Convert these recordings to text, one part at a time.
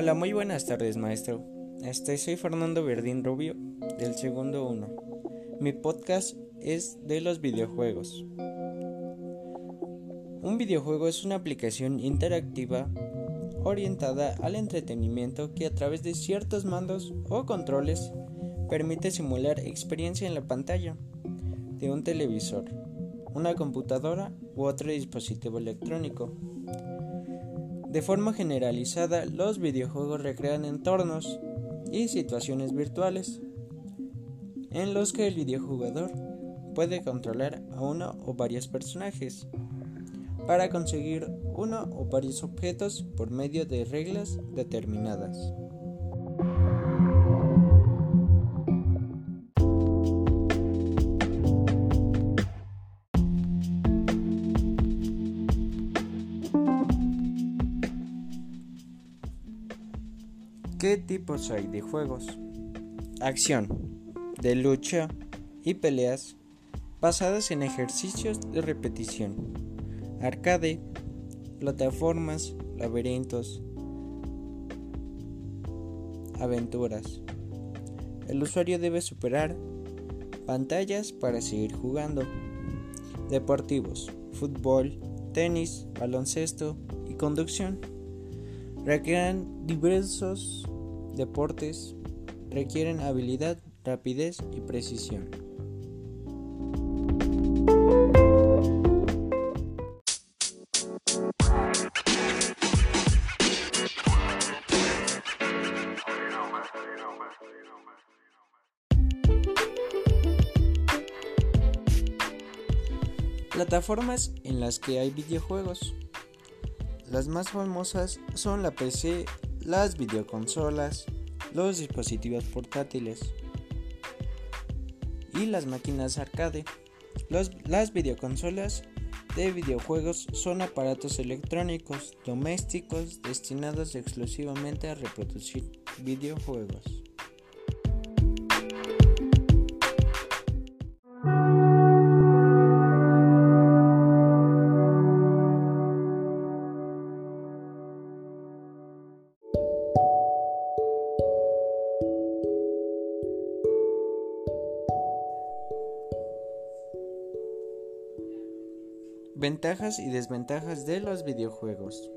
Hola, muy buenas tardes, maestro. Este, soy Fernando Verdín Rubio, del segundo 1. Mi podcast es de los videojuegos. Un videojuego es una aplicación interactiva orientada al entretenimiento que a través de ciertos mandos o controles permite simular experiencia en la pantalla de un televisor, una computadora u otro dispositivo electrónico. De forma generalizada, los videojuegos recrean entornos y situaciones virtuales en los que el videojugador puede controlar a uno o varios personajes para conseguir uno o varios objetos por medio de reglas determinadas. ¿Qué tipos hay de juegos? Acción, de lucha y peleas basadas en ejercicios de repetición. Arcade, plataformas, laberintos, aventuras. El usuario debe superar pantallas para seguir jugando. Deportivos, fútbol, tenis, baloncesto y conducción. Requieren diversos deportes, requieren habilidad, rapidez y precisión. Plataformas en las que hay videojuegos. Las más famosas son la PC, las videoconsolas, los dispositivos portátiles y las máquinas arcade. las videoconsolas de videojuegos son aparatos electrónicos domésticos destinados exclusivamente a reproducir videojuegos. Ventajas y desventajas de los videojuegos.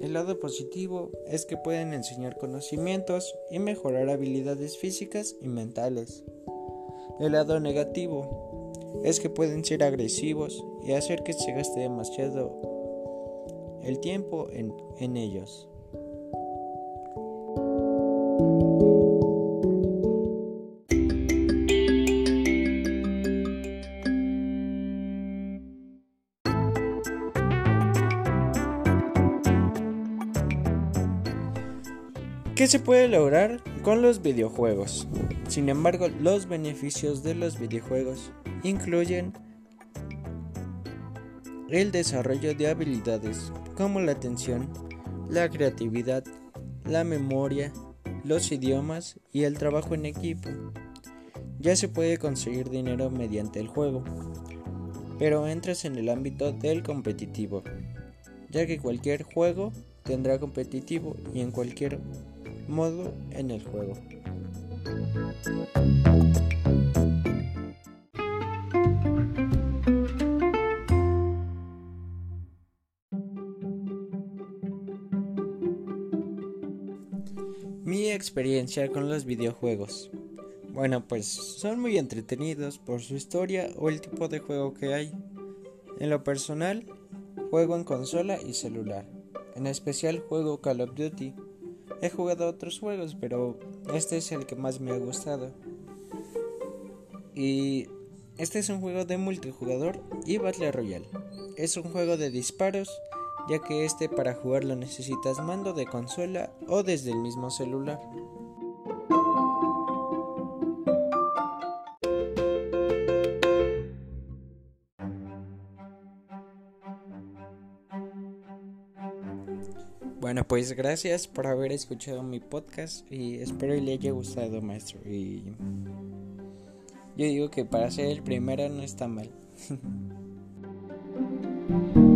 El lado positivo es que pueden enseñar conocimientos y mejorar habilidades físicas y mentales. El lado negativo es que pueden ser agresivos y hacer que se gaste demasiado el tiempo en, en ellos. ¿Qué se puede lograr con los videojuegos? Sin embargo, los beneficios de los videojuegos incluyen el desarrollo de habilidades como la atención, la creatividad, la memoria, los idiomas y el trabajo en equipo. Ya se puede conseguir dinero mediante el juego, pero entras en el ámbito del competitivo, ya que cualquier juego tendrá competitivo y en cualquier modo en el juego. Mi experiencia con los videojuegos. Bueno, pues son muy entretenidos por su historia o el tipo de juego que hay. En lo personal, juego en consola y celular. En especial juego Call of Duty He jugado otros juegos, pero este es el que más me ha gustado. Y este es un juego de multijugador y Battle Royale. Es un juego de disparos, ya que este para jugarlo necesitas mando de consola o desde el mismo celular. Bueno, pues gracias por haber escuchado mi podcast y espero le haya gustado, maestro. Y yo digo que para ser el primero no está mal.